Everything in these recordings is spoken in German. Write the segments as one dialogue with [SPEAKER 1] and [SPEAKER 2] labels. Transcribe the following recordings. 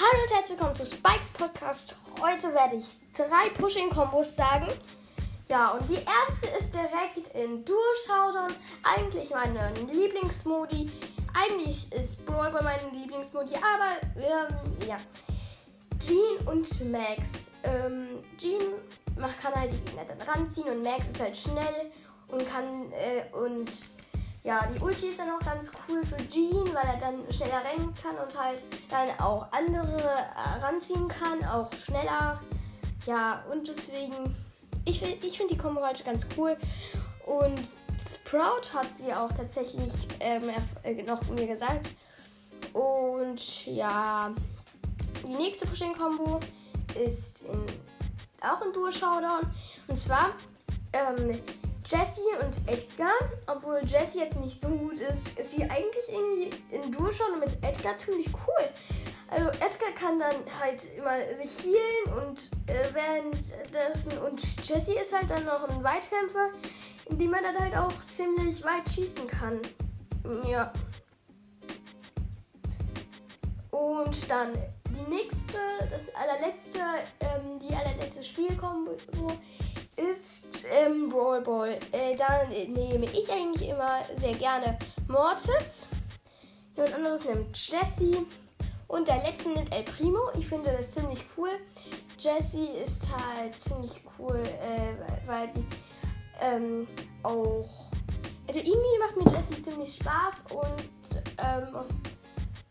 [SPEAKER 1] Hallo und herzlich willkommen zu Spikes Podcast. Heute werde ich drei Pushing-Kombos sagen. Ja, und die erste ist direkt in Duo. Eigentlich meine Lieblingsmodi. Eigentlich ist Brawl meinem Lieblingsmodi, aber ähm, ja. Jean und Max. Ähm, Jean kann halt die Gegner dann ranziehen und Max ist halt schnell und kann äh, und ja, die Ulti ist dann auch ganz cool für Jean, weil er dann schneller rennen kann und halt dann auch andere äh, ranziehen kann, auch schneller. Ja, und deswegen, ich, ich finde die Kombo halt ganz cool. Und Sprout hat sie auch tatsächlich ähm, äh, noch mir gesagt. Und ja, die nächste Pushing-Kombo ist in, auch in Duo Showdown. Und zwar ähm, Jessie und Edgar, obwohl Jessie jetzt nicht so gut ist, ist sie eigentlich irgendwie in Duo schon mit Edgar ziemlich cool. Also Edgar kann dann halt immer sich healen und äh, währenddessen und Jessie ist halt dann noch ein Weitkämpfer, in dem man dann halt auch ziemlich weit schießen kann. Ja. Und dann die nächste, das allerletzte, ähm, die allerletzte Spielkombo ist ähm, Brawl Ball. Äh, da nehme ich eigentlich immer sehr gerne Mortis. Jemand anderes nimmt Jesse. Und der letzte nimmt El Primo. Ich finde das ziemlich cool. Jesse ist halt ziemlich cool, äh, weil sie ähm, auch. Also irgendwie macht mir Jesse ziemlich Spaß und ähm,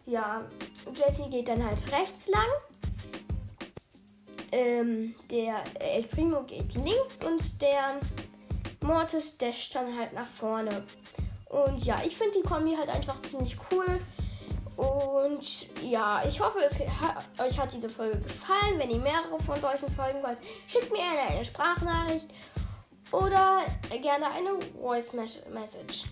[SPEAKER 1] ja, Jesse geht dann halt rechts lang ähm, der El Primo geht links und der Mortis dasht dann halt nach vorne. Und ja, ich finde die Kombi halt einfach ziemlich cool. Und ja, ich hoffe, hat, euch hat diese Folge gefallen. Wenn ihr mehrere von solchen Folgen wollt, schickt mir gerne eine Sprachnachricht oder gerne eine Voice Message.